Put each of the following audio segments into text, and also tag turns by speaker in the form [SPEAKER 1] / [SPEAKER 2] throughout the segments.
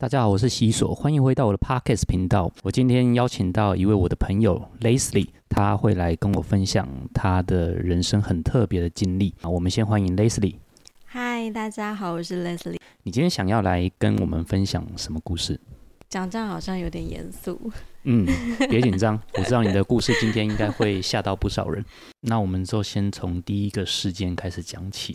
[SPEAKER 1] 大家好，我是西索，欢迎回到我的 Podcast 频道。我今天邀请到一位我的朋友 Leslie，他会来跟我分享他的人生很特别的经历啊。我们先欢迎 Leslie。
[SPEAKER 2] 嗨，大家好，我是 Leslie。
[SPEAKER 1] 你今天想要来跟我们分享什么故事？
[SPEAKER 2] 讲这样好像有点严肃。
[SPEAKER 1] 嗯，别紧张，我知道你的故事今天应该会吓到不少人。那我们就先从第一个事件开始讲起。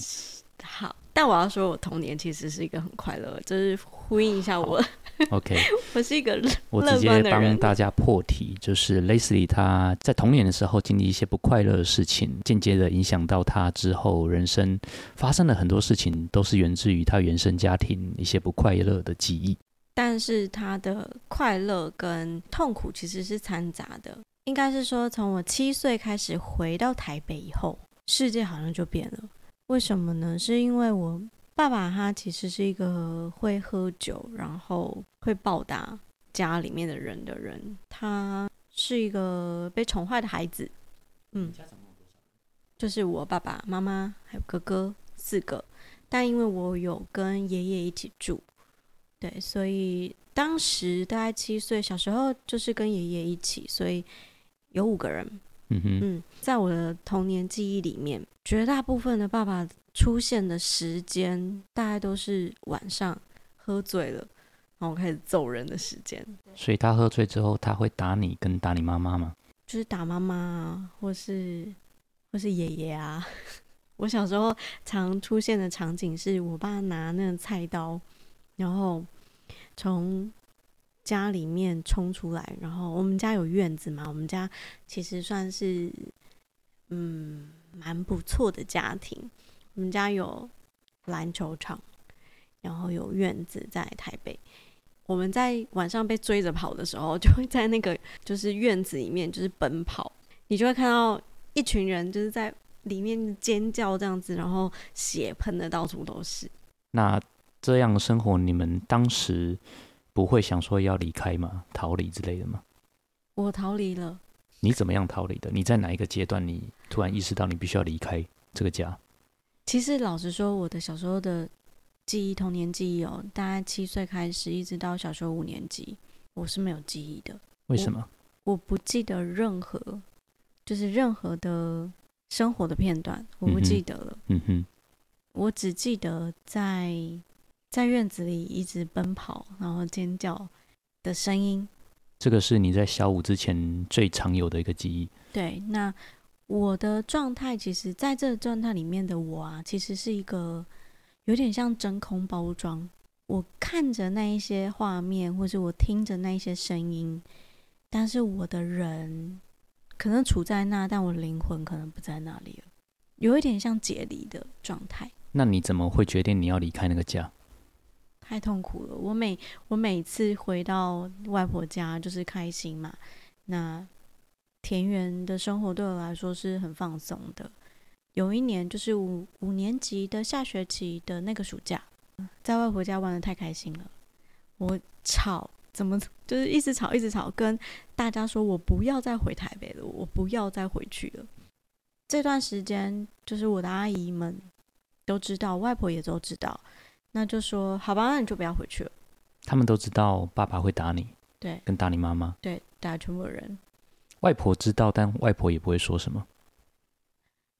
[SPEAKER 2] 好，但我要说，我童年其实是一个很快乐，就是呼应一下我。
[SPEAKER 1] OK，
[SPEAKER 2] 我是一个
[SPEAKER 1] 我直接。帮大家破题，就是 Leslie 她在童年的时候经历一些不快乐的事情，间接的影响到他之后人生发生了很多事情，都是源自于他原生家庭一些不快乐的记忆。
[SPEAKER 2] 但是他的快乐跟痛苦其实是掺杂的。应该是说，从我七岁开始回到台北以后，世界好像就变了。为什么呢？是因为我爸爸他其实是一个会喝酒，然后会暴打家里面的人的人。他是一个被宠坏的孩子。嗯，就是我爸爸妈妈还有哥哥四个，但因为我有跟爷爷一起住，对，所以当时大概七岁，小时候就是跟爷爷一起，所以有五个人。
[SPEAKER 1] 嗯哼，
[SPEAKER 2] 嗯，在我的童年记忆里面，绝大部分的爸爸出现的时间，大概都是晚上喝醉了，然后开始揍人的时间，
[SPEAKER 1] 所以他喝醉之后，他会打你跟打你妈妈吗？
[SPEAKER 2] 就是打妈妈啊，或是或是爷爷啊。我小时候常出现的场景是我爸拿那个菜刀，然后从家里面冲出来，然后我们家有院子嘛，我们家其实算是嗯蛮不错的家庭，我们家有篮球场，然后有院子在台北。我们在晚上被追着跑的时候，就会在那个就是院子里面就是奔跑，你就会看到一群人就是在里面尖叫这样子，然后血喷的到处都是。
[SPEAKER 1] 那这样的生活，你们当时不会想说要离开吗？逃离之类的吗？
[SPEAKER 2] 我逃离了，
[SPEAKER 1] 你怎么样逃离的？你在哪一个阶段，你突然意识到你必须要离开这个家？
[SPEAKER 2] 其实老实说，我的小时候的记忆，童年记忆哦，大概七岁开始，一直到小学五年级，我是没有记忆的。
[SPEAKER 1] 为什么？
[SPEAKER 2] 我不记得任何，就是任何的生活的片段，我不记得了。
[SPEAKER 1] 嗯哼，
[SPEAKER 2] 我只记得在在院子里一直奔跑，然后尖叫的声音。
[SPEAKER 1] 这个是你在小五之前最常有的一个记忆。
[SPEAKER 2] 对，那我的状态，其实在这个状态里面的我啊，其实是一个有点像真空包装。我看着那一些画面，或是我听着那一些声音，但是我的人可能处在那，但我灵魂可能不在那里了，有一点像解离的状态。
[SPEAKER 1] 那你怎么会决定你要离开那个家？
[SPEAKER 2] 太痛苦了。我每我每次回到外婆家就是开心嘛，那田园的生活对我来说是很放松的。有一年就是五五年级的下学期的那个暑假，在外婆家玩的太开心了，我吵怎么就是一直吵一直吵，跟大家说我不要再回台北了，我不要再回去了。这段时间就是我的阿姨们都知道，外婆也都知道，那就说好吧，那你就不要回去了。
[SPEAKER 1] 他们都知道爸爸会打你，
[SPEAKER 2] 对
[SPEAKER 1] 跟打你妈妈。
[SPEAKER 2] 对，大家全部的人，
[SPEAKER 1] 外婆知道，但外婆也不会说什么，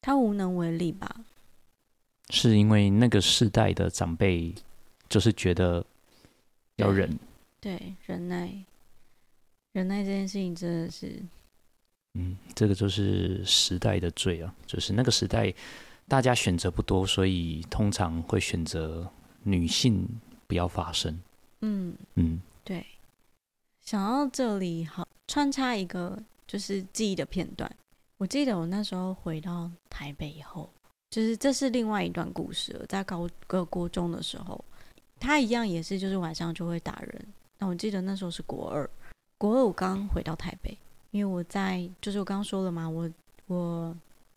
[SPEAKER 2] 他无能为力吧？
[SPEAKER 1] 是因为那个世代的长辈就是觉得要
[SPEAKER 2] 对
[SPEAKER 1] 忍。
[SPEAKER 2] 对，忍耐，忍耐这件事情真的是，
[SPEAKER 1] 嗯，这个就是时代的罪啊，就是那个时代大家选择不多，所以通常会选择女性不要发声。
[SPEAKER 2] 嗯，
[SPEAKER 1] 嗯，
[SPEAKER 2] 对。想到这里，好穿插一个就是记忆的片段。我记得我那时候回到台北以后，就是这是另外一段故事了。在高个国中的时候，他一样也是就是晚上就会打人。那我记得那时候是国二，国二我刚回到台北，因为我在就是我刚刚说了嘛，我我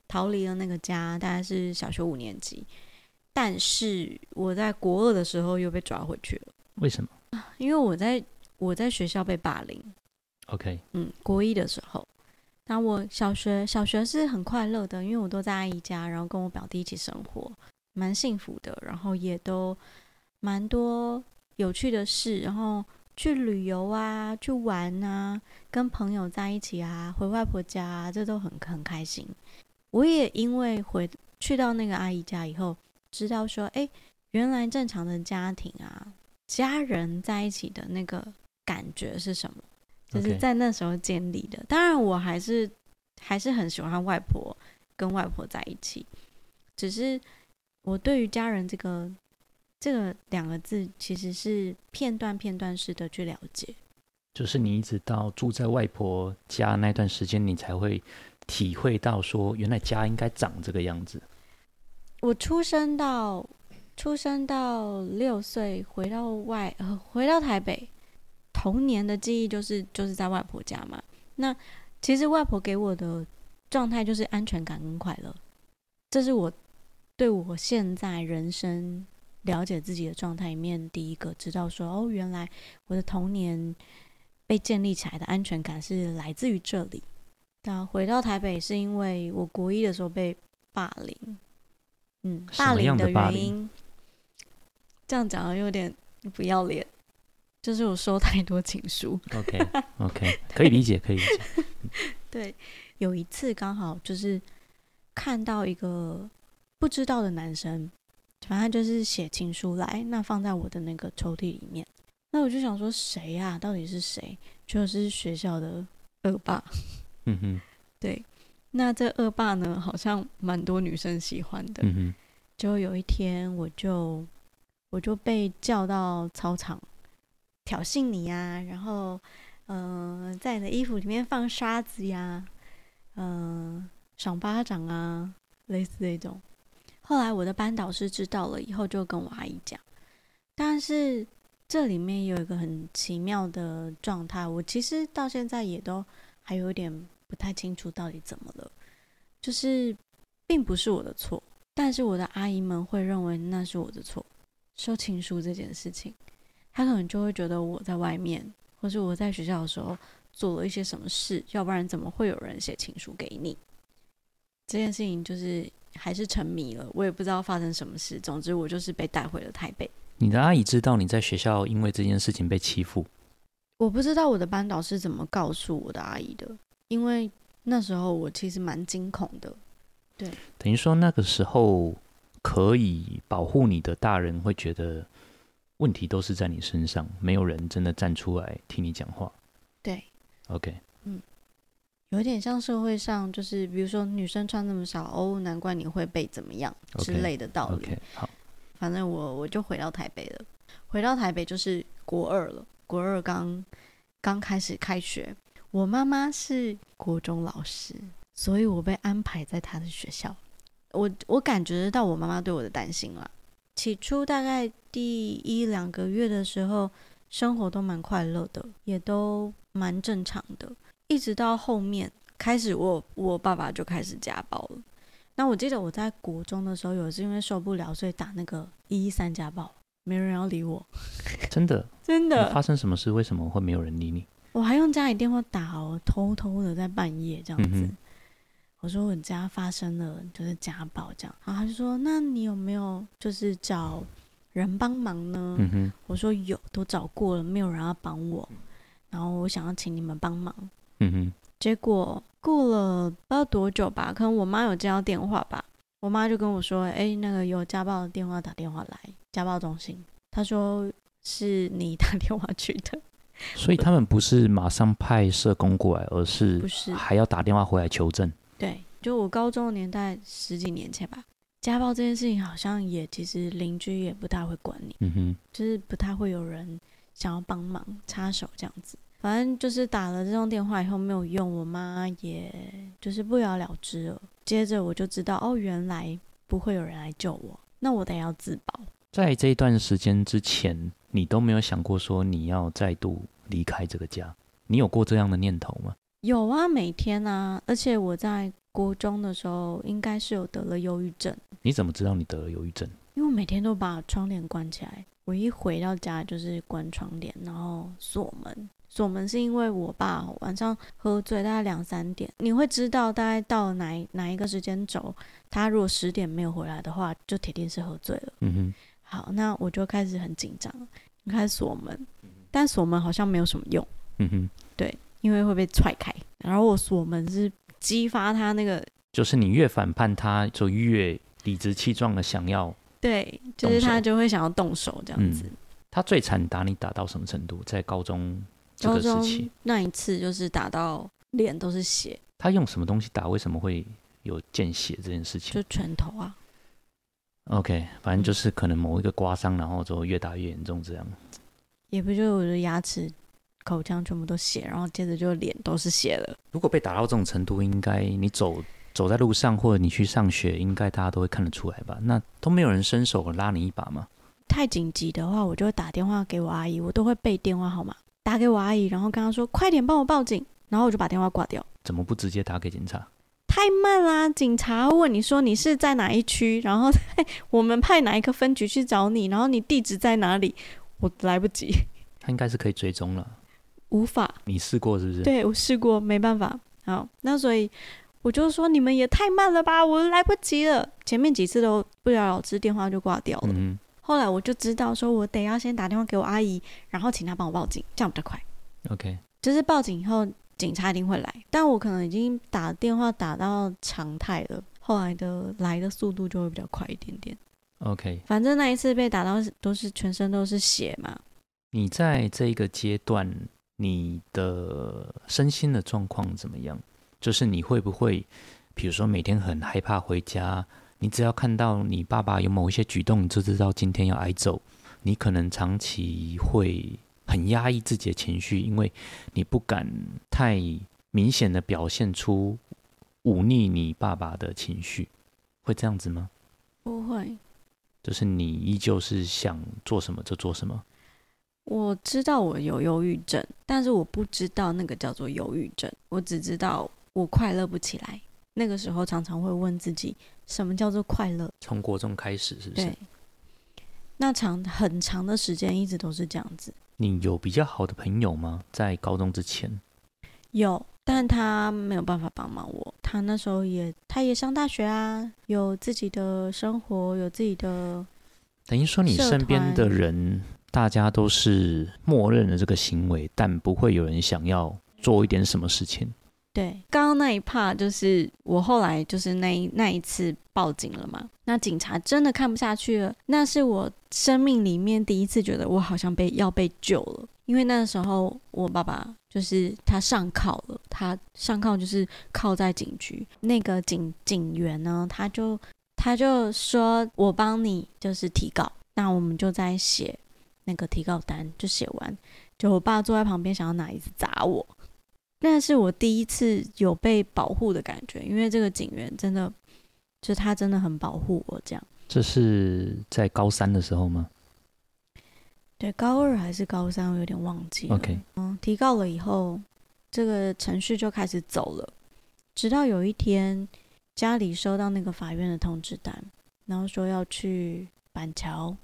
[SPEAKER 2] 逃离了那个家，大概是小学五年级，但是我在国二的时候又被抓回去了，
[SPEAKER 1] 为什么
[SPEAKER 2] 因为我在我在学校被霸凌
[SPEAKER 1] ，？OK，
[SPEAKER 2] 嗯，国一的时候，那我小学小学是很快乐的，因为我都在阿姨家，然后跟我表弟一起生活，蛮幸福的，然后也都蛮多有趣的事，然后去旅游啊，去玩啊，跟朋友在一起啊，回外婆家啊，这都很很开心。我也因为回去到那个阿姨家以后，知道说，哎，原来正常的家庭啊，家人在一起的那个感觉是什么，就是在那时候建立的。当然，我还是还是很喜欢外婆，跟外婆在一起，只是我对于家人这个。这个两个字其实是片段片段式的去了解，
[SPEAKER 1] 就是你一直到住在外婆家那段时间，你才会体会到说，原来家应该长这个样子。
[SPEAKER 2] 我出生到出生到六岁，回到外呃回到台北，童年的记忆就是就是在外婆家嘛。那其实外婆给我的状态就是安全感跟快乐，这是我对我现在人生。了解自己的状态里面，第一个知道说哦，原来我的童年被建立起来的安全感是来自于这里。那回到台北是因为我国一的时候被霸凌，嗯，霸凌的原因，这样讲有点不要脸，就是我收太多情书。
[SPEAKER 1] OK OK，可以理解，可以理解。
[SPEAKER 2] 对，有一次刚好就是看到一个不知道的男生。反正就是写情书来，那放在我的那个抽屉里面。那我就想说，谁呀？到底是谁？就是学校的恶霸。
[SPEAKER 1] 嗯哼，
[SPEAKER 2] 对。那这恶霸呢，好像蛮多女生喜欢的。就有一天，我就我就被叫到操场挑衅你呀，然后嗯，在你的衣服里面放沙子呀，嗯，赏巴掌啊，类似这种。后来我的班导师知道了以后，就跟我阿姨讲。但是这里面有一个很奇妙的状态，我其实到现在也都还有点不太清楚到底怎么了。就是并不是我的错，但是我的阿姨们会认为那是我的错。收情书这件事情，她可能就会觉得我在外面，或是我在学校的时候做了一些什么事，要不然怎么会有人写情书给你？这件事情就是。还是沉迷了，我也不知道发生什么事。总之，我就是被带回了台北。
[SPEAKER 1] 你的阿姨知道你在学校因为这件事情被欺负？
[SPEAKER 2] 我不知道我的班导是怎么告诉我的阿姨的，因为那时候我其实蛮惊恐的。对，
[SPEAKER 1] 等于说那个时候可以保护你的大人会觉得问题都是在你身上，没有人真的站出来替你讲话。
[SPEAKER 2] 对
[SPEAKER 1] ，OK 嗯。
[SPEAKER 2] 有点像社会上，就是比如说女生穿那么少，哦，难怪你会被怎么样之类的道
[SPEAKER 1] 理。好，
[SPEAKER 2] 反正我我就回到台北了。回到台北就是国二了，国二刚刚开始开学。我妈妈是国中老师，所以我被安排在她的学校。我我感觉得到我妈妈对我的担心了。起初大概第一两个月的时候，生活都蛮快乐的，也都蛮正常的。一直到后面开始，我我爸爸就开始家暴了。那我记得我在国中的时候，有一次因为受不了，所以打那个一一三家暴，没人要理我。
[SPEAKER 1] 真的？
[SPEAKER 2] 真的？
[SPEAKER 1] 发生什么事？为什么会没有人理你？
[SPEAKER 2] 我还用家里电话打哦，偷偷的在半夜这样子。我说我家发生了就是家暴这样，然后他就说：“那你有没有就是找人帮忙呢？”我说有，都找过了，没有人要帮我。然后我想要请你们帮忙。
[SPEAKER 1] 嗯哼，
[SPEAKER 2] 结果过了不知道多久吧，可能我妈有接到电话吧，我妈就跟我说：“哎，那个有家暴的电话打电话来，家暴中心。”她说是你打电话去的，
[SPEAKER 1] 所以他们不是马上派社工过来，而是
[SPEAKER 2] 不是
[SPEAKER 1] 还要打电话回来求证？
[SPEAKER 2] 对，就我高中的年代十几年前吧，家暴这件事情好像也其实邻居也不太会管你，
[SPEAKER 1] 嗯哼，
[SPEAKER 2] 就是不太会有人想要帮忙插手这样子。反正就是打了这通电话以后没有用，我妈也就是不了了之了。接着我就知道，哦，原来不会有人来救我，那我得要自保。
[SPEAKER 1] 在这一段时间之前，你都没有想过说你要再度离开这个家，你有过这样的念头吗？
[SPEAKER 2] 有啊，每天啊，而且我在国中的时候应该是有得了忧郁症。
[SPEAKER 1] 你怎么知道你得了忧郁症？
[SPEAKER 2] 因为我每天都把窗帘关起来，我一回到家就是关窗帘，然后锁门。锁门是因为我爸晚上喝醉，大概两三点，你会知道大概到哪哪一个时间走，他如果十点没有回来的话，就铁定是喝醉了。
[SPEAKER 1] 嗯哼。
[SPEAKER 2] 好，那我就开始很紧张，开始锁门，但锁门好像没有什么用，
[SPEAKER 1] 嗯哼，对
[SPEAKER 2] 因为会被踹开。然后我锁门是激发他那个，
[SPEAKER 1] 就是你越反叛他，就越理直气壮的想要。
[SPEAKER 2] 对，就是他就会想要动手这样子。
[SPEAKER 1] 他最惨打你打到什么程度？在高中这个时期，
[SPEAKER 2] 那一次就是打到脸都是血，
[SPEAKER 1] 他用什么东西打？为什么会有见血这件事情
[SPEAKER 2] 就拳头啊。
[SPEAKER 1] ？OK，反正就是可能某一个刮伤，然后之后越打越严重这样。
[SPEAKER 2] 也不就我的牙齿、口腔全部都血，然后接着就脸都是血了。
[SPEAKER 1] 如果被打到这种程度，应该你走走在路上或者你去上学，应该大家都会看得出来吧？那都没有人伸手拉你一把吗？
[SPEAKER 2] 太紧急的话，我就会打电话给我阿姨，我都会背电话号码，打给我阿姨，然后跟她说快点帮我报警，然后我就把电话挂掉。
[SPEAKER 1] 怎么不直接打给警察？
[SPEAKER 2] 太慢啦！警察问你说你是在哪一区，然后我们派哪一个分局去找你，然后你地址在哪里，我来不及，
[SPEAKER 1] 他应该是可以追踪了。
[SPEAKER 2] 无法。
[SPEAKER 1] 你试过是不是？
[SPEAKER 2] 对我试过，没办法。好，那所以我就说你们也太慢了吧，我来不及了。前面几次都不了了之，电话就挂掉了。
[SPEAKER 1] 嗯
[SPEAKER 2] 后来我就知道，说我得要先打电话给我阿姨，然后请她帮我报警，这样比较快。
[SPEAKER 1] ，OK，
[SPEAKER 2] 就是报警以后，警察一定会来，但我可能已经打电话打到常态了，后来的来的速度就会比较快一点点。
[SPEAKER 1] OK，
[SPEAKER 2] 反正那一次被打到都是全身都是血嘛，
[SPEAKER 1] 你在这一个阶段，你的身心的状况怎么样？就是你会不会，比如说每天很害怕回家，你只要看到你爸爸有某一些举动，你就知道今天要挨揍。你可能长期会很压抑自己的情绪，因为你不敢太明显的表现出忤逆你爸爸的情绪，会这样子吗？
[SPEAKER 2] 不会。
[SPEAKER 1] 就是你依旧是想做什么就做什么。
[SPEAKER 2] 我知道我有忧郁症，但是我不知道那个叫做忧郁症，我只知道我快乐不起来。那个时候常常会问自己，什么叫做快乐？
[SPEAKER 1] 从国中开始，是不是
[SPEAKER 2] 对？，那长很长的时间一直都是这样子。
[SPEAKER 1] 你有比较好的朋友吗？在高中之前，
[SPEAKER 2] 有，但他没有办法帮忙我。他那时候也，他也上大学啊，有自己的生活，有自己的。
[SPEAKER 1] 等于说你身边的人，大家都是默认了这个行为，但不会有人想要做一点什么事情。
[SPEAKER 2] 对，刚刚那一 part 就是我后来就是那一那一次报警了嘛，那警察真的看不下去了，那是我生命里面第一次觉得我好像被要被救了，因为那时候我爸爸就是他上铐了，他上铐就是铐在警局，那个警警员呢，他就他就说我帮你就是提告，那我们就在写那个提告单，就写完，就我爸坐在旁边想要拿椅子砸我。那是我第一次有被保护的感觉，因为这个警员真的，就他真的很保护我这样。
[SPEAKER 1] 这是在高三的时候吗
[SPEAKER 2] 对，高二还是高三，我有点忘记了。
[SPEAKER 1] ？OK，
[SPEAKER 2] 嗯，提告了以后，这个程序就开始走了。直到有一天，家里收到那个法院的通知单，然后说要去板桥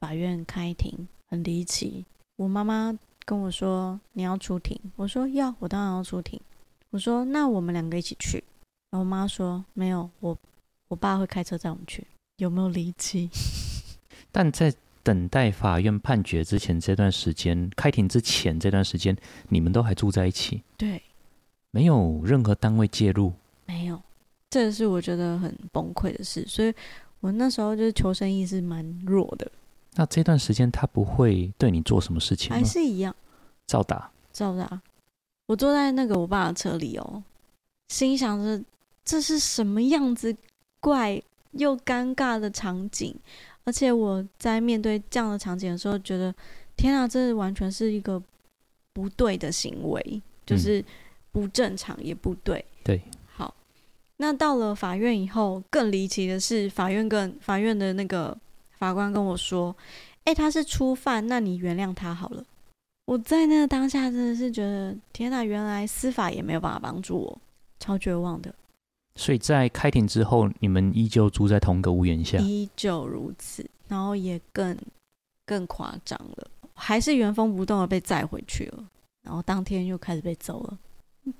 [SPEAKER 2] 法院开庭，很离奇。我妈妈跟我说你要出庭，我说要，我当然要出庭。我说那我们两个一起去。然后我妈说没有，我我爸会开车载我们去。有没有离奇？
[SPEAKER 1] 但在等待法院判决之前这段时间，开庭之前这段时间，你们都还住在一起，
[SPEAKER 2] 对，
[SPEAKER 1] 没有任何单位介入。
[SPEAKER 2] 没有，这是我觉得很崩溃的事，所以我那时候就是求生意识蛮弱的，
[SPEAKER 1] 那这段时间他不会对你做什么事情
[SPEAKER 2] 还？是一样，
[SPEAKER 1] 照打。
[SPEAKER 2] 照打。我坐在那个我爸的车里哦，心想着这是什么样子怪又尴尬的场景，而且我在面对这样的场景的时候，觉得天啊，这完全是一个不对的行为，就是不正常也不对。
[SPEAKER 1] 对，
[SPEAKER 2] 好，那到了法院以后，更离奇的是，法院跟法院的那个法官跟我说：“哎、他是初犯，那你原谅他好了。”我在那个当下真的是觉得，天哪，原来司法也没有办法帮助我，超绝望的。
[SPEAKER 1] 所以在开庭之后，你们依旧住在同个屋檐下。
[SPEAKER 2] 依旧如此，然后也更更夸张了，还是原封不动的被载回去了，然后当天又开始被揍了，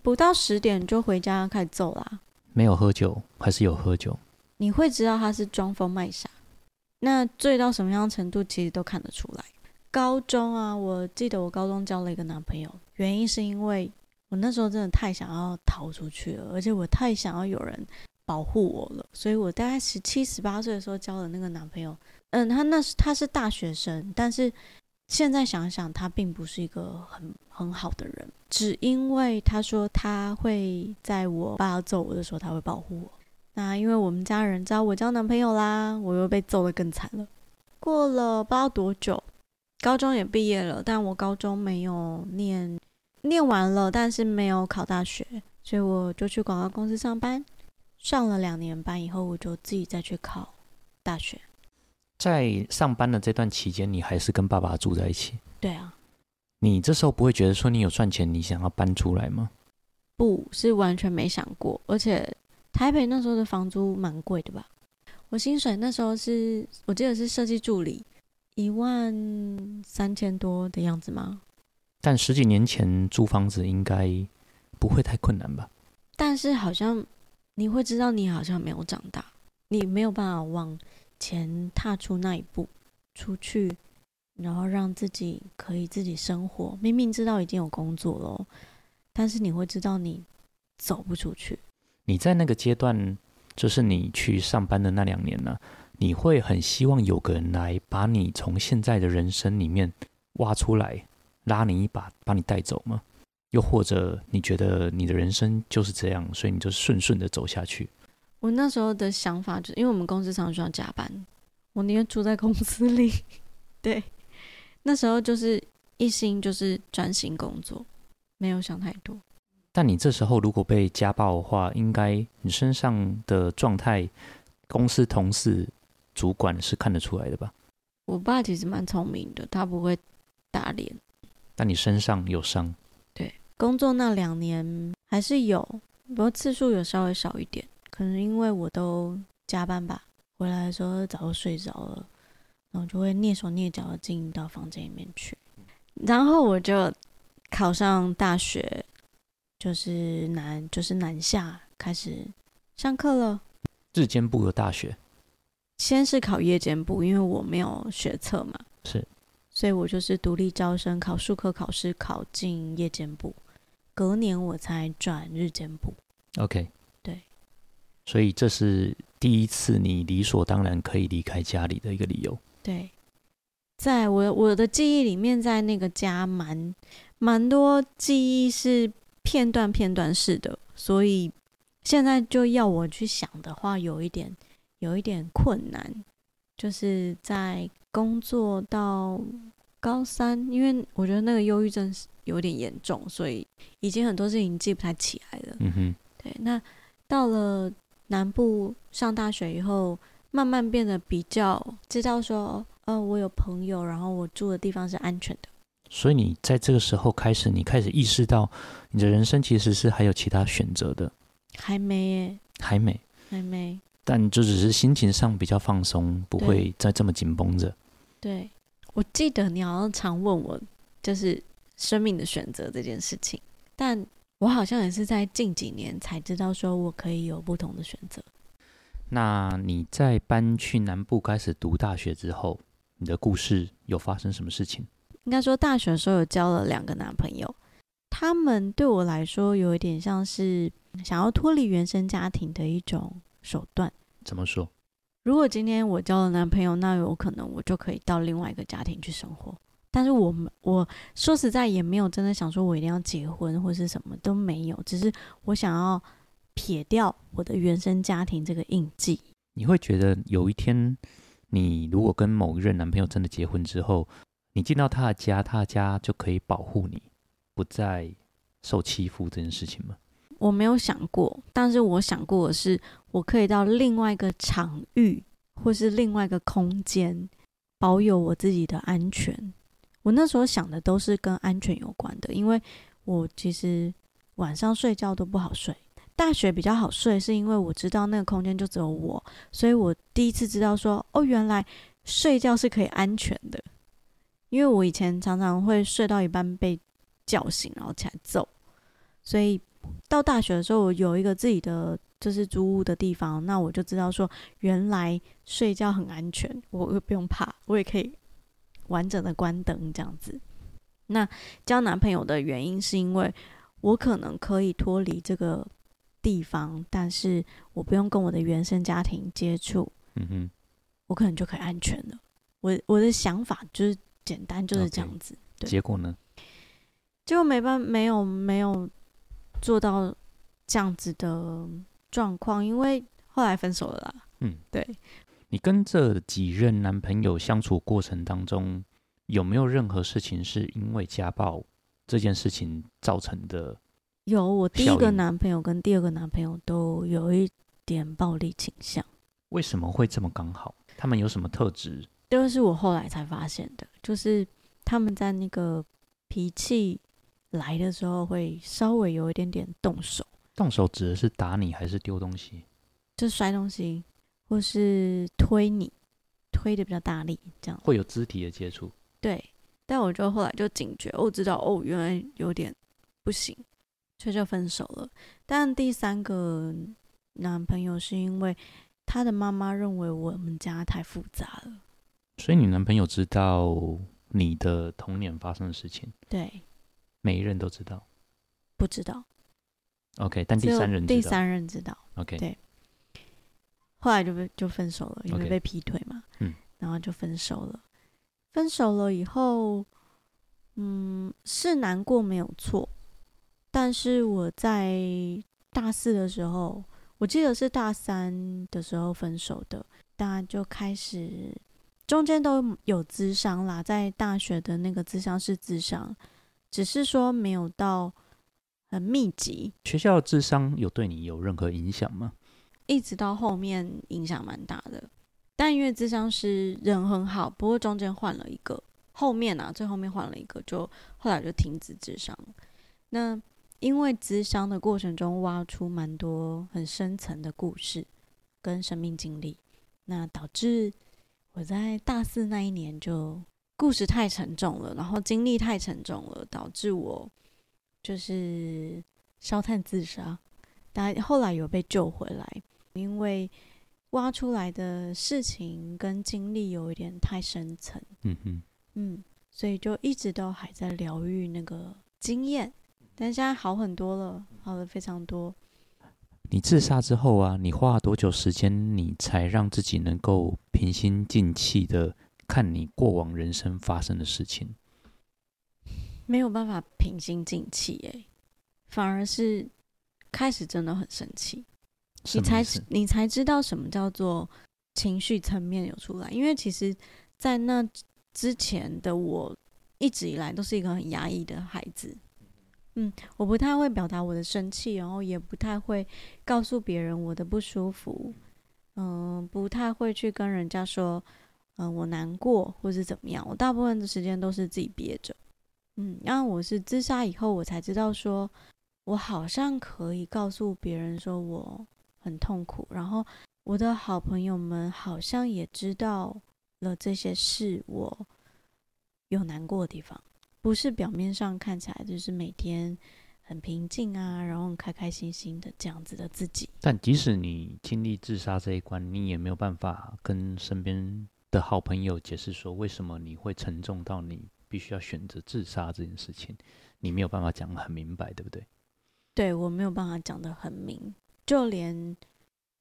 [SPEAKER 2] 不到十点就回家开始揍啦。
[SPEAKER 1] 没有喝酒，还是有喝酒？
[SPEAKER 2] 你会知道他是装疯卖傻，那醉到什么样程度，其实都看得出来。高中啊，我记得我高中交了一个男朋友，原因是因为我那时候真的太想要逃出去了，而且我太想要有人保护我了，所以我大概十七、十八岁的时候交了那个男朋友。嗯，他那是他是大学生，但是现在想想，他并不是一个很很好的人，只因为他说他会在我爸要揍我的时候，他会保护我。那因为我们家人知道我交男朋友啦，我又被揍得更惨了。过了不知道多久，高中也毕业了，但我高中没有念，念完了，但是没有考大学，所以我就去广告公司上班，上了两年班以后，我就自己再去考大学。
[SPEAKER 1] 在上班的这段期间，你还是跟爸爸住在一起？
[SPEAKER 2] 对啊，
[SPEAKER 1] 你这时候不会觉得说你有赚钱，你想要搬出来吗？
[SPEAKER 2] 不是完全没想过，而且台北那时候的房租蛮贵的吧？我薪水那时候是我记得是设计助理，一万三千多的样子吗？
[SPEAKER 1] 但十几年前租房子应该不会太困难吧？
[SPEAKER 2] 但是好像你会知道你好像没有长大，你没有办法往前踏出那一步，出去，然后让自己可以自己生活。明明知道已经有工作了，但是你会知道你走不出去。
[SPEAKER 1] 你在那个阶段。就是你去上班的那两年呢，你会很希望有个人来把你从现在的人生里面挖出来，拉你一把，把你带走吗？又或者你觉得你的人生就是这样，所以你就顺顺的走下去？
[SPEAKER 2] 我那时候的想法就是，因为我们公司常常需要加班，我宁愿住在公司里。对，那时候就是一心就是专心工作，没有想太多。
[SPEAKER 1] 但你这时候如果被家暴的话，应该你身上的状态，公司同事、主管是看得出来的吧？
[SPEAKER 2] 我爸其实蛮聪明的，他不会打脸。
[SPEAKER 1] 但你身上有伤？
[SPEAKER 2] 对，工作那两年还是有，不过次数有稍微少一点，可能因为我都加班吧，回来的时候早就睡着了，然后就会蹑手蹑脚的进到房间里面去，然后我就考上大学。就是南，就是南下开始上课了。
[SPEAKER 1] 日间部的大学，
[SPEAKER 2] 先是考夜间部，因为我没有学测嘛，
[SPEAKER 1] 是，
[SPEAKER 2] 所以我就是独立招生，考数科考试，考进夜间部，隔年我才转日间部。
[SPEAKER 1] OK，
[SPEAKER 2] 对，
[SPEAKER 1] 所以这是第一次你理所当然可以离开家里的一个理由。
[SPEAKER 2] 对，在我我的记忆里面，在那个家蛮蛮多记忆是。片段片段式的，所以现在就要我去想的话，有一点有一点困难。就是在工作到高三，因为我觉得那个忧郁症有点严重，所以已经很多事情记不太起来了。
[SPEAKER 1] 嗯哼，
[SPEAKER 2] 对。那到了南部上大学以后，慢慢变得比较知道说，哦，我有朋友，然后我住的地方是安全的。
[SPEAKER 1] 所以你在这个时候开始，你开始意识到你的人生其实是还有其他选择的。
[SPEAKER 2] 还没耶，
[SPEAKER 1] 还没，
[SPEAKER 2] 还没。
[SPEAKER 1] 但就只是心情上比较放松，不会再这么紧绷着。
[SPEAKER 2] 对，我记得你好像常问我，就是生命的选择这件事情。但我好像也是在近几年才知道，说我可以有不同的选择。
[SPEAKER 1] 那你在搬去南部开始读大学之后，你的故事有发生什么事情？
[SPEAKER 2] 应该说，大学的时候有交了两个男朋友，他们对我来说有一点像是想要脱离原生家庭的一种手段。
[SPEAKER 1] 怎么说？
[SPEAKER 2] 如果今天我交了男朋友，那有可能我就可以到另外一个家庭去生活。但是我们我说实在也没有真的想说我一定要结婚或是什么都没有，只是我想要撇掉我的原生家庭这个印记。
[SPEAKER 1] 你会觉得有一天，你如果跟某一任男朋友真的结婚之后？你进到他的家，他的家就可以保护你，不再受欺负这件事情吗？
[SPEAKER 2] 我没有想过，但是我想过的是，我可以到另外一个场域，或是另外一个空间，保有我自己的安全。我那时候想的都是跟安全有关的，因为我其实晚上睡觉都不好睡。大学比较好睡，是因为我知道那个空间就只有我，所以我第一次知道说，哦，原来睡觉是可以安全的。因为我以前常常会睡到一半被叫醒，然后起来揍，所以到大学的时候，我有一个自己的就是租屋的地方，那我就知道说，原来睡觉很安全，我又不用怕，我也可以完整的关灯这样子。那交男朋友的原因是因为我可能可以脱离这个地方，但是我不用跟我的原生家庭接触，
[SPEAKER 1] 嗯哼，
[SPEAKER 2] 我可能就可以安全了。我我的想法就是简单就是这样子。对
[SPEAKER 1] 结果呢？
[SPEAKER 2] 结果没办没有没有做到这样子的状况，因为后来分手了啦。
[SPEAKER 1] 嗯，
[SPEAKER 2] 对，
[SPEAKER 1] 你跟这几任男朋友相处过程当中，有没有任何事情是因为家暴这件事情造成的？
[SPEAKER 2] 有我第一个男朋友跟第二个男朋友都有一点暴力倾向，
[SPEAKER 1] 为什么会这么刚好？他们有什么特质？
[SPEAKER 2] 这个是我后来才发现的，就是他们在那个脾气来的时候会稍微有一点点动手，
[SPEAKER 1] 动手指的是打你还是丢东西？
[SPEAKER 2] 就摔东西或是推你，推的比较大力这样。
[SPEAKER 1] 会有肢体的接触？
[SPEAKER 2] 对，但我就后来就警觉，我知道哦，原来有点不行，所以就分手了。但第三个男朋友是因为他的妈妈认为我们家太复杂了，
[SPEAKER 1] 所以你男朋友知道你的童年发生的事情，
[SPEAKER 2] 对，
[SPEAKER 1] 每一任都知道。
[SPEAKER 2] 不知道
[SPEAKER 1] ，OK，但第三人知道。
[SPEAKER 2] 第三任知道
[SPEAKER 1] ，OK，
[SPEAKER 2] 对。后来就被就分手了，因为被劈腿嘛，
[SPEAKER 1] 嗯，
[SPEAKER 2] 然后就分手了。分手了以后，嗯，是难过没有错，但是我在大四的时候，我记得是大三的时候分手的，大家就开始中间都有咨商啦，在大学的那个咨商是咨商，只是说没有到很密集，
[SPEAKER 1] 学校的智商有对你有任何影响吗？
[SPEAKER 2] 一直到后面影响蛮大的。但因为咨商师人很好，不过中间换了一个，后面啊最后面换了一个，就后来就停止咨商。那因为咨商的过程中挖出蛮多很深层的故事跟生命经历，那导致我在大四那一年就故事太沉重了，然后经历太沉重了，导致我就是烧炭自杀。但后来有被救回来，因为挖出来的事情跟经历有一点太深层，
[SPEAKER 1] 嗯哼，
[SPEAKER 2] 嗯，所以就一直都还在疗愈那个经验，但现在好很多了，好了非常多。
[SPEAKER 1] 你自杀之后啊，你花了多久时间，你才让自己能够平心静气的看你过往人生发生的事情？
[SPEAKER 2] 没有办法平心静气，诶，反而是开始真的很生气，你才你才知道什么叫做情绪层面有出来，因为其实，在那之前的我一直以来都是一个很压抑的孩子，嗯，我不太会表达我的生气，然后也不太会告诉别人我的不舒服，嗯、不太会去跟人家说，嗯、我难过或是怎么样，我大部分的时间都是自己憋着，嗯，然后我是自杀以后，我才知道说，我好像可以告诉别人说我很痛苦，然后我的好朋友们好像也知道了这些事，我有难过的地方，不是表面上看起来就是每天很平静啊，然后开开心心的这样子的自己。
[SPEAKER 1] 但即使你经历自杀这一关，你也没有办法跟身边的好朋友解释说，为什么你会沉重到你必须要选择自杀这件事情，你没有办法讲得很明白，对不对？
[SPEAKER 2] 对我没有办法讲得很明，就连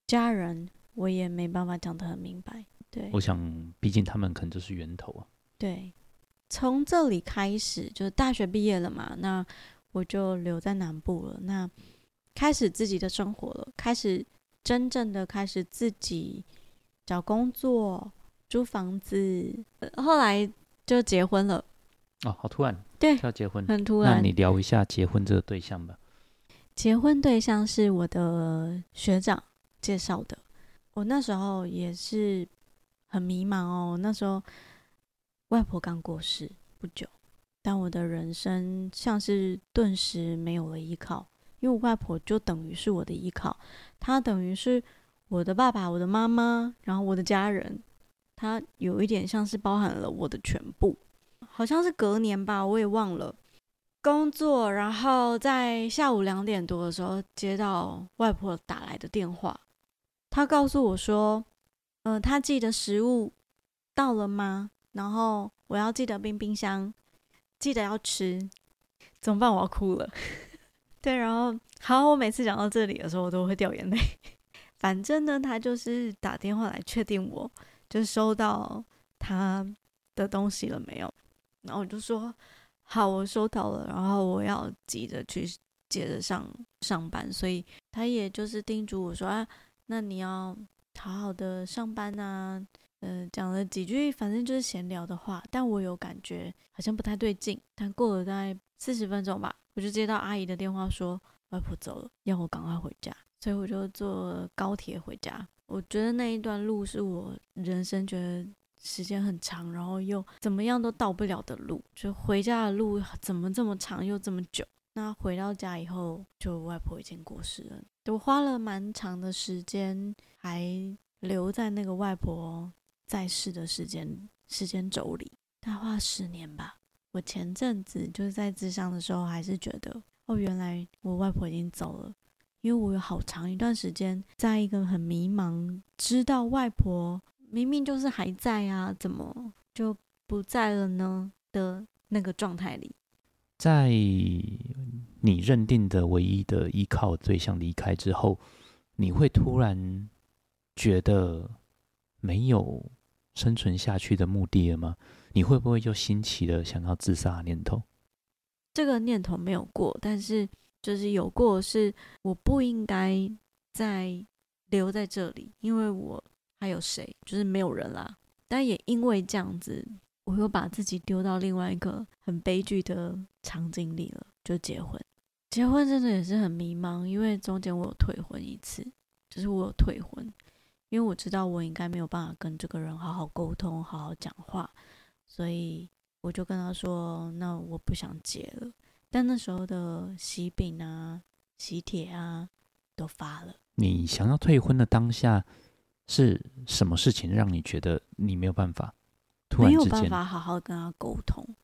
[SPEAKER 2] 家人我也没办法讲得很明白。对
[SPEAKER 1] 我想，毕竟他们可能就是源头啊。
[SPEAKER 2] 对，从这里开始，就是大学毕业了嘛，那我就留在南部了，那开始自己的生活了，开始真正的开始自己找工作、租房子，呃后来就结婚了，
[SPEAKER 1] 哦，好突然，
[SPEAKER 2] 对
[SPEAKER 1] 要结婚，
[SPEAKER 2] 很突然
[SPEAKER 1] 那你。聊一下结婚这个对象吧。
[SPEAKER 2] 结婚对象是我的学长介绍的，我那时候也是很迷茫哦。那时候外婆刚过世不久，但我的人生像是顿时没有了依靠，因为我外婆就等于是我的依靠，她等于是我的爸爸、我的妈妈，然后我的家人，她有一点像是包含了我的全部。好像是隔年吧，我也忘了。工作，然后在下午两点多的时候接到外婆打来的电话，她告诉我说，呃，她寄的食物到了吗？然后我要记得冰冰箱，记得要吃。怎么办？我要哭了。对，然后好，我每次讲到这里的时候，我都会掉眼泪。反正呢，他就是打电话来确定我就收到他的东西了没有。然后我就说好，我收到了。然后我要急着去接着上上班，所以他也就是叮嘱我说啊，那你要好好的上班啊。嗯，讲了几句，反正就是闲聊的话，但我有感觉好像不太对劲。但过了大概四十分钟吧，我就接到阿姨的电话，说外婆走了，要我赶快回家，所以我就坐高铁回家。我觉得那一段路是我人生觉得时间很长，然后又怎么样都到不了的路，就回家的路怎么这么长又这么久？那回到家以后，就外婆已经过世了，我花了蛮长的时间还留在那个外婆。在世的时间时间轴里，大概十年吧。我前阵子就是在智商的时候，还是觉得哦，原来我外婆已经走了。因为我有好长一段时间，在一个很迷茫，知道外婆明明就是还在啊，怎么就不在了呢的那个状态里。
[SPEAKER 1] 在你认定的唯一的依靠对象离开之后，你会突然觉得没有。生存下去的目的了吗？你会不会就兴起了想要自杀念头？
[SPEAKER 2] 这个念头没有过，但是就是有过，是我不应该再留在这里，因为我还有谁，就是没有人啦。但也因为这样子，我又把自己丢到另外一个很悲剧的场景里了，就结婚。结婚真的也是很迷茫，因为中间我有退婚一次，就是我有退婚。因为我知道我应该没有办法跟这个人好好沟通、好好讲话，所以我就跟他说：“那我不想结了。”但那时候的喜饼啊、喜帖啊都发了。
[SPEAKER 1] 你想要退婚的当下是什么事情让你觉得你没有办法？
[SPEAKER 2] 没有办法好好跟他沟通。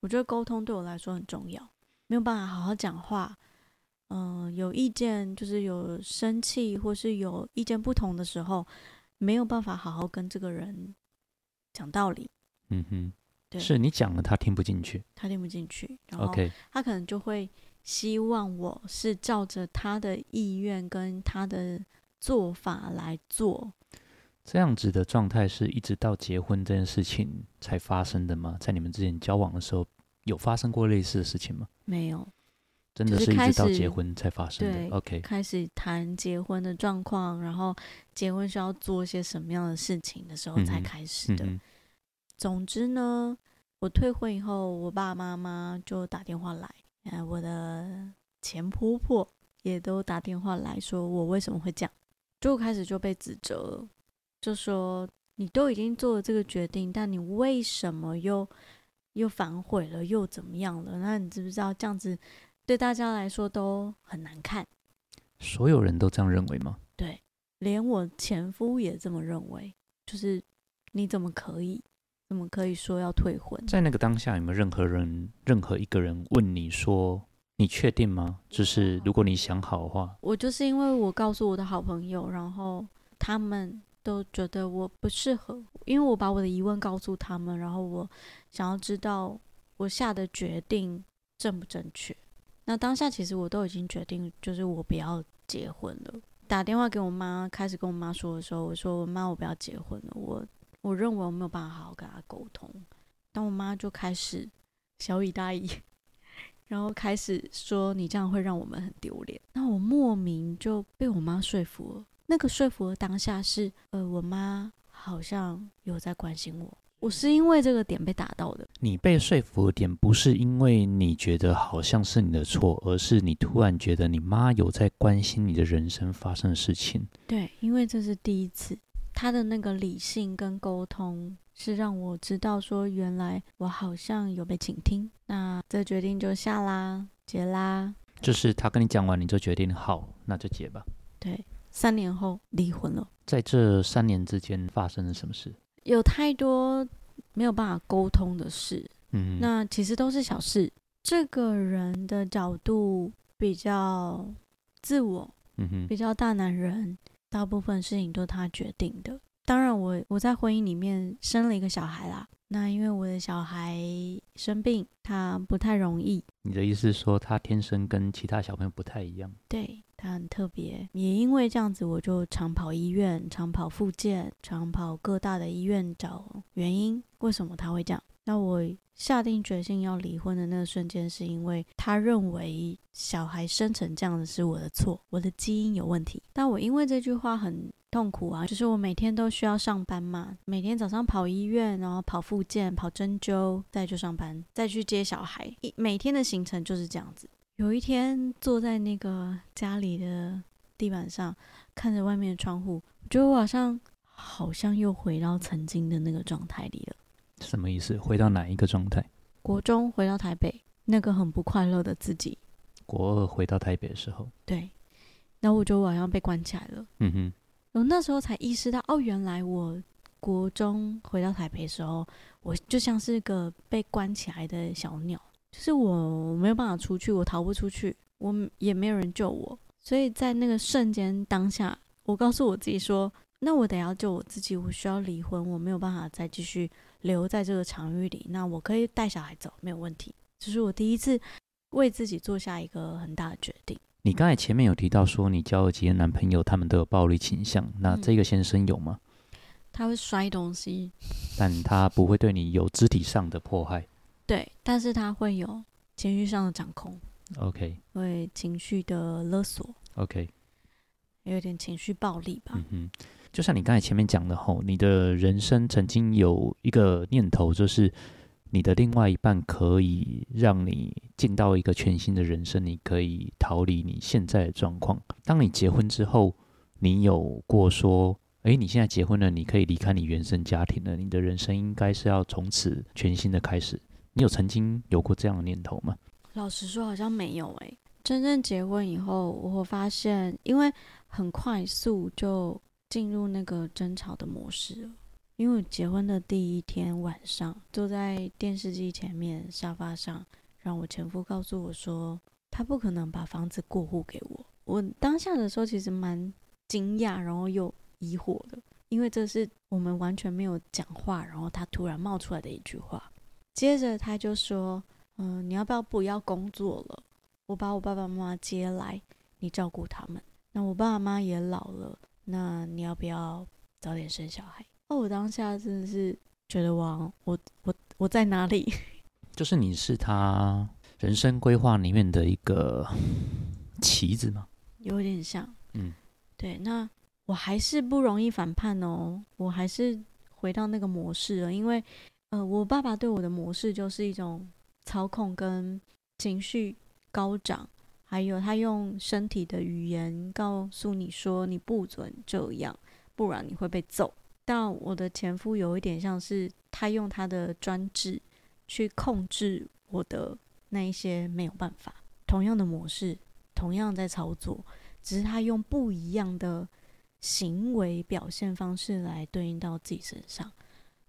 [SPEAKER 2] 我觉得沟通对我来说很重要，没有办法好好讲话。嗯，有意见就是有生气或是有意见不同的时候，没有办法好好跟这个人讲道理。
[SPEAKER 1] 嗯哼，对，是你讲了他听不进去，
[SPEAKER 2] 他听不进去，然后他可能就会希望我是照着他的意愿跟他的做法来做。
[SPEAKER 1] 这样子的状态是一直到结婚这件事情才发生的吗？在你们之前交往的时候有发生过类似的事情吗？
[SPEAKER 2] 没有。
[SPEAKER 1] 真的是一直到结婚才发生的。OK，
[SPEAKER 2] 开始谈结婚的状况，然后结婚需要做一些什么样的事情的时候才开始的。总之呢，我退婚以后，我爸爸妈妈就打电话来，呃，我的前婆婆也都打电话来说我为什么会这样，就开始就被指责，就说你都已经做了这个决定，但你为什么又又反悔了，又怎么样了？那你知不知道这样子？对大家来说都很难看，
[SPEAKER 1] 所有人都这样认为吗？
[SPEAKER 2] 对，连我前夫也这么认为。就是你怎么可以，怎么可以说要退婚？
[SPEAKER 1] 在那个当下，有没有任何人、任何一个人问你说：“你确定吗？”就是如果你想好的话，
[SPEAKER 2] 我就是因为我告诉我的好朋友，然后他们都觉得我不适合，因为我把我的疑问告诉他们，然后我想要知道我下的决定正不正确。那当下其实我都已经决定，就是我不要结婚了。打电话给我妈，开始跟我妈说的时候，我说：“我妈，我不要结婚了。我我认为我没有办法好好跟她沟通。”但我妈就开始小以大意，然后开始说：“你这样会让我们很丢脸。”那我莫名就被我妈说服了。那个说服的当下是，呃，我妈好像有在关心我。我是因为这个点被打到的。
[SPEAKER 1] 你被说服的点不是因为你觉得好像是你的错，而是你突然觉得你妈有在关心你的人生发生的事情。
[SPEAKER 2] 对，因为这是第一次，他的那个理性跟沟通是让我知道说，原来我好像有被倾听。那这决定就下啦，结啦。
[SPEAKER 1] 就是他跟你讲完，你就决定好，那就结吧。
[SPEAKER 2] 对，三年后离婚了。
[SPEAKER 1] 在这三年之间发生了什么事？
[SPEAKER 2] 有太多没有办法沟通的事，嗯，那其实都是小事。这个人的角度比较自我，嗯哼，比较大男人，大部分事情都是他决定的。当然，我我在婚姻里面生了一个小孩啦，那因为我的小孩生病，他不太容易，
[SPEAKER 1] 你的意思是说他天生跟其他小朋友不太一样？
[SPEAKER 2] 对他很特别，也因为这样子，我就常跑医院，常跑复健，常跑各大的医院找原因，为什么他会这样？那我下定决心要离婚的那个瞬间，是因为他认为小孩生成这样子是我的错，我的基因有问题。但我因为这句话很痛苦啊，就是我每天都需要上班嘛，每天早上跑医院，然后跑复健，跑针灸，再去上班，再去接小孩，一每天的行程就是这样子。有一天坐在那个家里的地板上，看着外面的窗户，我觉得我好像好像又回到曾经的那个状态里了。
[SPEAKER 1] 什么意思？回到哪一个状态？
[SPEAKER 2] 国中回到台北，那个很不快乐的自己。
[SPEAKER 1] 国二回到台北的时候，
[SPEAKER 2] 对，然后我觉得我好像被关起来了。
[SPEAKER 1] 嗯哼，
[SPEAKER 2] 我那时候才意识到，哦，原来我国中回到台北的时候，我就像是个被关起来的小鸟，就是我没有办法出去，我逃不出去，我也没有人救我。所以在那个瞬间当下，我告诉我自己说，那我得要救我自己，我需要离婚，我没有办法再继续留在这个场域里。那我可以带小孩走，没有问题。这是我第一次为自己做下一个很大的决定。
[SPEAKER 1] 你刚才前面有提到说你交了几个男朋友，他们都有暴力倾向，那
[SPEAKER 2] 嗯
[SPEAKER 1] 这个先生有吗？
[SPEAKER 2] 他会摔东西，
[SPEAKER 1] 但他不会对你有肢体上的迫害。
[SPEAKER 2] 对，但是他会有情绪上的掌控。
[SPEAKER 1] OK
[SPEAKER 2] 会情绪的勒索
[SPEAKER 1] ，OK，
[SPEAKER 2] 有点情绪暴力吧。
[SPEAKER 1] 嗯哼，就像你刚才前面讲的吼，你的人生曾经有一个念头，就是你的另外一半可以让你进到一个全新的人生，你可以逃离你现在的状况。当你结婚之后，你有过说，诶，你现在结婚了，你可以离开你原生家庭了，你的人生应该是要从此全新的开始。你有曾经有过这样的念头吗？
[SPEAKER 2] 老实说，好像没有诶、真正结婚以后，我发现，因为很快速就进入那个争吵的模式了。因为我结婚的第一天晚上，坐在电视机前面沙发上，让我前夫告诉我说，他不可能把房子过户给我。我当下的时候其实蛮惊讶，然后又疑惑的，因为这是我们完全没有讲话，然后他突然冒出来的一句话。接着他就说：“嗯，你要不要不要工作了？我把我爸爸妈妈接来，你照顾他们。那我爸爸妈妈也老了，那你要不要早点生小孩？”哦，我当下真的是觉得哇，我我我在哪里？
[SPEAKER 1] 就是你是他人生规划里面的一个棋子吗？
[SPEAKER 2] 有点像，
[SPEAKER 1] 嗯，
[SPEAKER 2] 对。那我还是不容易反叛哦，我还是回到那个模式了，因为呃，我爸爸对我的模式就是一种操控跟情绪高涨，还有他用身体的语言告诉你说你不准这样，不然你会被揍。但我的前夫有一点像是他用他的专制去控制我的那一些没有办法，同样的模式，同样在操作，只是他用不一样的行为表现方式来对应到自己身上。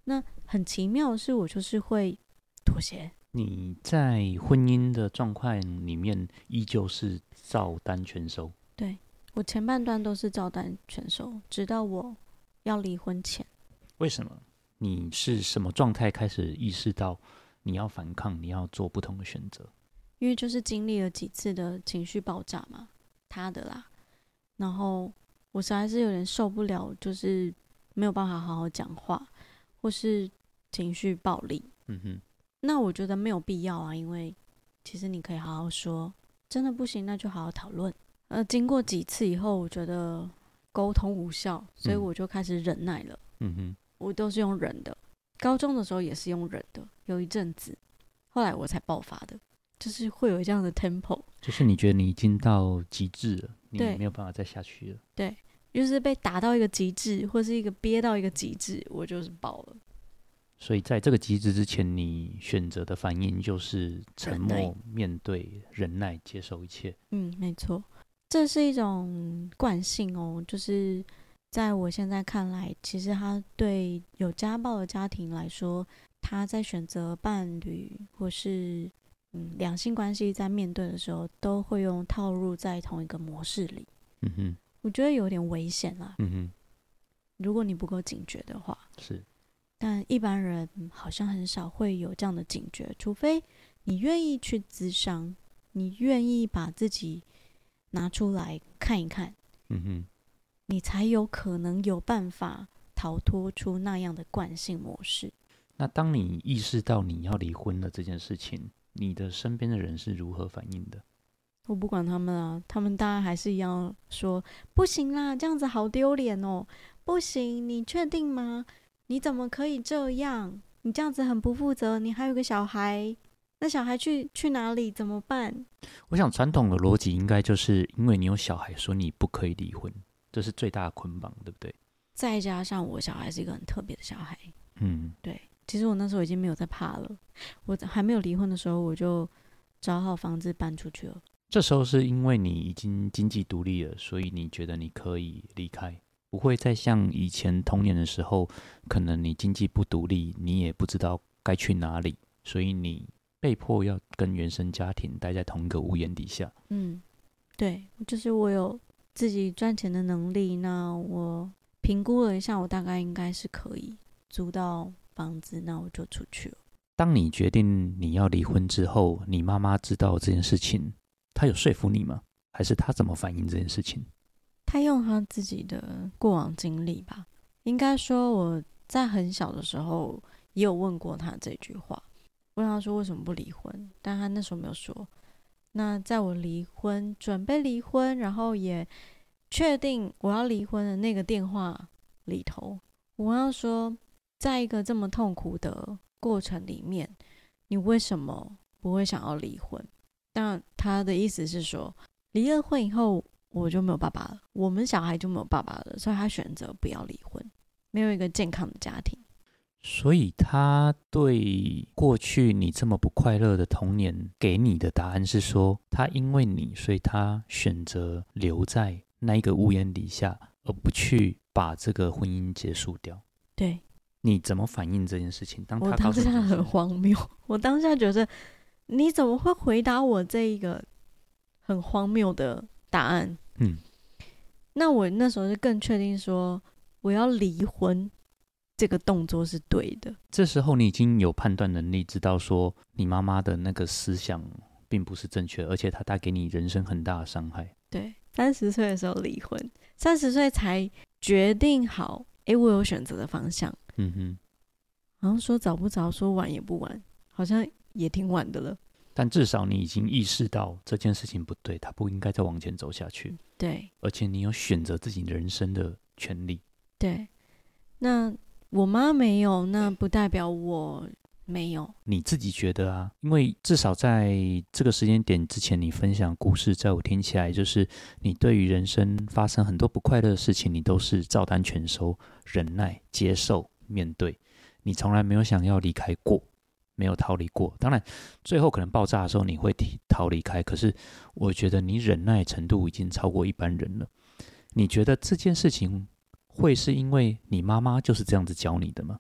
[SPEAKER 2] 那很奇妙的是，我就是会妥协，
[SPEAKER 1] 你在婚姻的状况里面依旧是照单全收，对
[SPEAKER 2] 我前半段都是照单全收，直到我要离婚前。
[SPEAKER 1] 为什么？你是什么状态开始意识到你要反抗，你要做不同的选择？
[SPEAKER 2] 因为就是经历了几次的情绪爆炸嘛，他的啦，然后我实在是有点受不了，就是没有办法好好讲话，或是情绪暴力。
[SPEAKER 1] 嗯哼，
[SPEAKER 2] 那我觉得没有必要啊，因为其实你可以好好说，真的不行，那就好好讨论。呃，经过几次以后，我觉得沟通无效，所以
[SPEAKER 1] 嗯
[SPEAKER 2] 我就开始忍耐了。
[SPEAKER 1] 嗯哼，
[SPEAKER 2] 我都是用忍的，高中的时候也是用忍的，有一阵子，后来我才爆发的，就是会有这样的 tempo，
[SPEAKER 1] 就是你觉得你已经到极致了，你没有办法再下去了。
[SPEAKER 2] 对就是被打到一个极致，或是一个憋到一个极致，我就是爆了。
[SPEAKER 1] 所以在这个机制之前，你选择的反应就是沉默、面对、忍耐、接受一切。
[SPEAKER 2] 嗯，没错，这是一种惯性哦，就是在我现在看来，其实他对有家暴的家庭来说，他在选择伴侣或是嗯两性关系在面对的时候，都会用套入在同一个模式里。
[SPEAKER 1] 嗯哼，
[SPEAKER 2] 我觉得有点危险啦，
[SPEAKER 1] 嗯哼，
[SPEAKER 2] 如果你不够警觉的话。
[SPEAKER 1] 是。
[SPEAKER 2] 但一般人好像很少会有这样的警觉，除非你愿意去咨商，你愿意把自己拿出来看一看，
[SPEAKER 1] 嗯哼，
[SPEAKER 2] 你才有可能有办法逃脱出那样的惯性模式。
[SPEAKER 1] 那当你意识到你要离婚了这件事情，你的身边的人是如何反应的？
[SPEAKER 2] 我不管他们啊，他们当然还是一样说不行啦，这样子好丢脸哦，不行，你确定吗？你怎么可以这样？你这样子很不负责，你还有个小孩，那小孩去去哪里怎么办？
[SPEAKER 1] 我想传统的逻辑应该就是因为你有小孩，说你不可以离婚，这是最大的捆绑，对不对？
[SPEAKER 2] 再加上我小孩是一个很特别的小孩，
[SPEAKER 1] 嗯，
[SPEAKER 2] 对，其实我那时候已经没有在怕了，我还没有离婚的时候，我就找好房子搬出去了。
[SPEAKER 1] 这时候是因为你已经经济独立了，所以你觉得你可以离开，不会再像以前童年的时候，可能你经济不独立，你也不知道该去哪里，所以你被迫要跟原生家庭待在同一个屋檐底下。
[SPEAKER 2] 嗯，对，就是我有自己赚钱的能力，那我评估了一下，我大概应该是可以租到房子，那我就出去了。
[SPEAKER 1] 当你决定你要离婚之后，你妈妈知道这件事情，她有说服你吗？还是她怎么反应这件事情？
[SPEAKER 2] 他用他自己的过往经历吧，应该说我在很小的时候也有问过他这句话，问他说为什么不离婚，但他那时候没有说。那在我离婚、准备离婚，然后也确定我要离婚的那个电话里头，我要说，在一个这么痛苦的过程里面，你为什么不会想要离婚？但他的意思是说，离了婚以后。我就没有爸爸了，我们小孩就没有爸爸了，所以他选择不要离婚，没有一个健康的家庭。
[SPEAKER 1] 所以他对过去你这么不快乐的童年给你的答案是说，他因为你，所以他选择留在那一个屋檐底下，而不去把这个婚姻结束掉。
[SPEAKER 2] 对，
[SPEAKER 1] 你怎么反应这件事情？当
[SPEAKER 2] 我
[SPEAKER 1] 他
[SPEAKER 2] 当下很荒谬，我当下觉得你怎么会回答我这一个很荒谬的答案？
[SPEAKER 1] 嗯，
[SPEAKER 2] 那我那时候就更确定说，我要离婚这个动作是对的。
[SPEAKER 1] 这时候你已经有判断能力，知道说你妈妈的那个思想并不是正确，而且她带给你人生很大的伤害。
[SPEAKER 2] 对，三十岁的时候离婚，三十岁才决定好，哎，我有选择的方向。
[SPEAKER 1] 嗯哼，
[SPEAKER 2] 好像说早不早，说晚也不晚，好像也挺晚的了。
[SPEAKER 1] 但至少你已经意识到这件事情不对，他不应该再往前走下去，
[SPEAKER 2] 对
[SPEAKER 1] 而且你有选择自己人生的权利。
[SPEAKER 2] 对，那我妈没有，那不代表我没有。
[SPEAKER 1] 你自己觉得啊？因为至少在这个时间点之前，你分享故事，在我听起来，就是你对于人生发生很多不快乐的事情，你都是照单全收、忍耐、接受、面对，你从来没有想要离开过，没有逃离过。当然，最后可能爆炸的时候你会逃离开，可是我觉得你忍耐程度已经超过一般人了。你觉得这件事情会是因为你妈妈就是这样子教你的吗？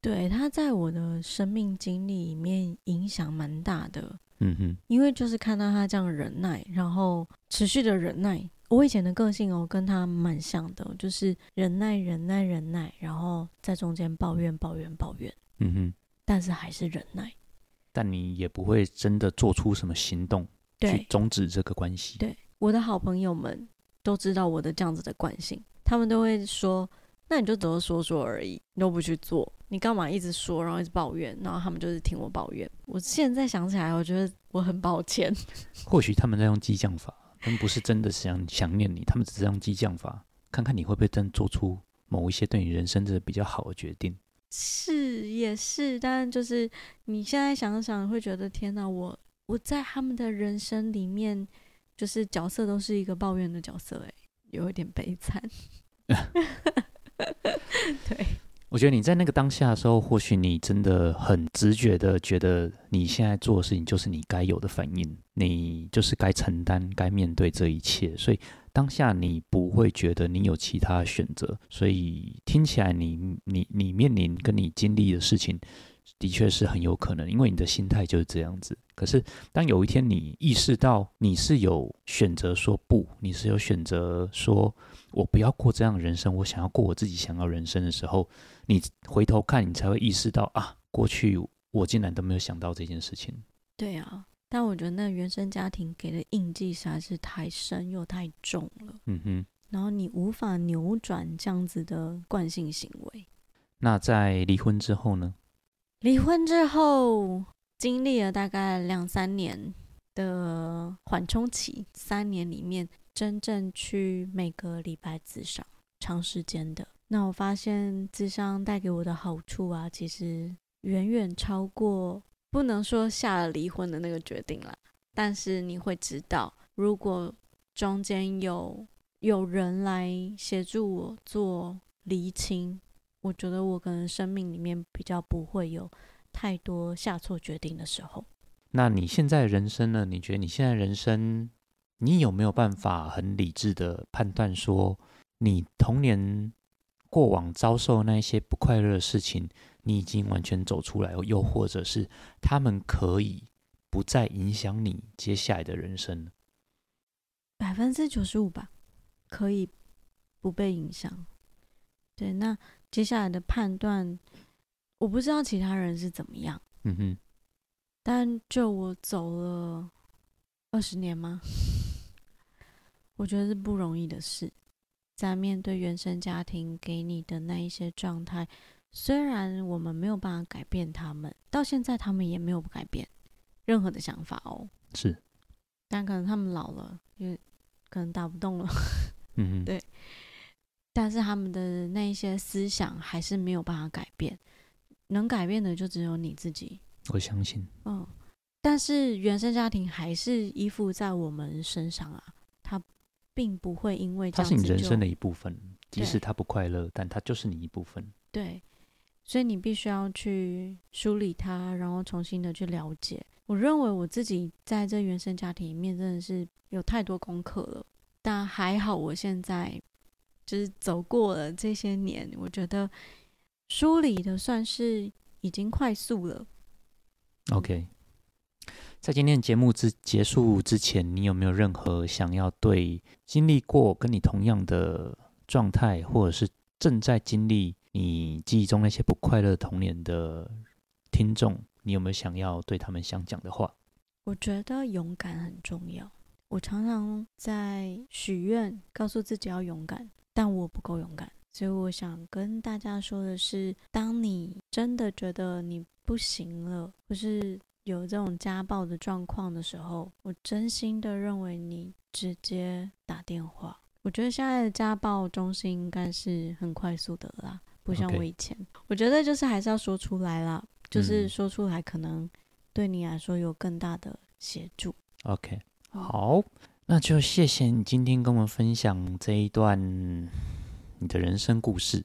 [SPEAKER 2] 对，她在我的生命经历里面影响蛮大的，
[SPEAKER 1] 嗯哼，
[SPEAKER 2] 因为就是看到她这样忍耐，然后持续的忍耐。我以前的个性哦，跟她蛮像的，就是忍耐、忍耐、忍耐，然后在中间抱怨、抱怨、抱怨，
[SPEAKER 1] 嗯哼。
[SPEAKER 2] 但是还是忍耐。
[SPEAKER 1] 但你也不会真的做出什么行动去终止这个关系。
[SPEAKER 2] 对，我的好朋友们都知道我的这样子的惯性，他们都会说：“那你就只是说说而已，你都不去做，你干嘛一直说，然后一直抱怨？”然后他们就是听我抱怨。我现在想起来，我觉得我很抱歉。
[SPEAKER 1] 或许他们在用激将法，他们不是真的想想念你，他们只是用激将法，看看你会不会真做出某一些对你人生的比较好的决定。
[SPEAKER 2] 是也是，但就是你现在想想，会觉得天哪，我我在他们的人生里面，就是角色都是一个抱怨的角色，哎，有一点悲惨。对，
[SPEAKER 1] 我觉得你在那个当下的时候，或许你真的很直觉的觉得你现在做的事情就是你该有的反应，你就是该承担、该面对这一切，所以当下你不会觉得你有其他选择，所以听起来你你你面临跟你经历的事情的确是很有可能，因为你的心态就是这样子。可是，当有一天你意识到你是有选择说不，你是有选择说我不要过这样的人生，我想要过我自己想要人生的时候，你回头看，你才会意识到啊，过去我竟然都没有想到这件事情。
[SPEAKER 2] 对啊，但我觉得那原生家庭给的印记实在是太深又太重了。
[SPEAKER 1] 嗯哼。
[SPEAKER 2] 然后你无法扭转这样子的惯性行为。
[SPEAKER 1] 那在离婚之后呢？
[SPEAKER 2] 离婚之后，经历了大概两三年的缓冲期，三年里面真正去每个礼拜自伤，长时间的。那我发现自伤带给我的好处啊，其实远远超过不能说下了离婚的那个决定了。但是你会知道，如果中间有有人来协助我做厘清，我觉得我可能生命里面比较不会有太多下错决定的时候。
[SPEAKER 1] 那你现在人生呢？你觉得你现在人生，你有没有办法很理智的判断说，你童年过往遭受那一些不快乐的事情，你已经完全走出来，又或者是他们可以不再影响你接下来的人生？
[SPEAKER 2] 百分之九十五吧。可以不被影响，对。那接下来的判断，我不知道其他人是怎么样。
[SPEAKER 1] 嗯哼。
[SPEAKER 2] 但就我走了二十年吗？我觉得是不容易的事。在面对原生家庭给你的那一些状态，虽然我们没有办法改变他们，到现在他们也没有改变任何的想法哦。
[SPEAKER 1] 是。
[SPEAKER 2] 但可能他们老了，因为可能打不动了。
[SPEAKER 1] 嗯，
[SPEAKER 2] 对，但是他们的那一些思想还是没有办法改变，能改变的就只有你自己。
[SPEAKER 1] 我相信。
[SPEAKER 2] 嗯，但是原生家庭还是依附在我们身上啊，他并不会因为
[SPEAKER 1] 它是你人生的一部分，即使他不快乐，但他就是你一部分。
[SPEAKER 2] 对，所以你必须要去梳理它，然后重新的去了解。我认为我自己在这原生家庭里面真的是有太多功课了。但还好，我现在就是走过了这些年，我觉得梳理的算是已经快速了。
[SPEAKER 1] OK，在今天节目之结束之前，你有没有任何想要对经历过跟你同样的状态，或者是正在经历你记忆中那些不快乐童年的听众，你有没有想要对他们想讲的话？
[SPEAKER 2] 我觉得勇敢很重要。我常常在许愿，告诉自己要勇敢，但我不够勇敢。所以我想跟大家说的是，当你真的觉得你不行了，或是有这种家暴的状况的时候，我真心的认为你直接打电话。我觉得现在的家暴中心应该是很快速的啦，不像我以前。我觉得就是还是要说出来啦，就是说出来可能对你来说有更大的协助。
[SPEAKER 1] OK。好，那就谢谢你今天跟我们分享这一段你的人生故事。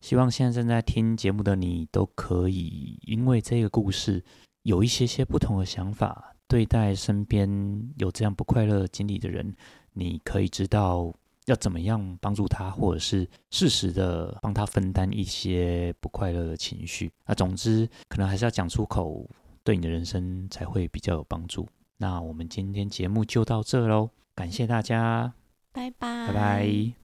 [SPEAKER 1] 希望现在正在听节目的你都可以因为这个故事有一些些不同的想法，对待身边有这样不快乐经历的人，你可以知道要怎么样帮助他，或者是适时的帮他分担一些不快乐的情绪。那总之，可能还是要讲出口，对你的人生才会比较有帮助。那我们今天节目就到这喽，感谢大家，
[SPEAKER 2] 拜拜，
[SPEAKER 1] 拜拜。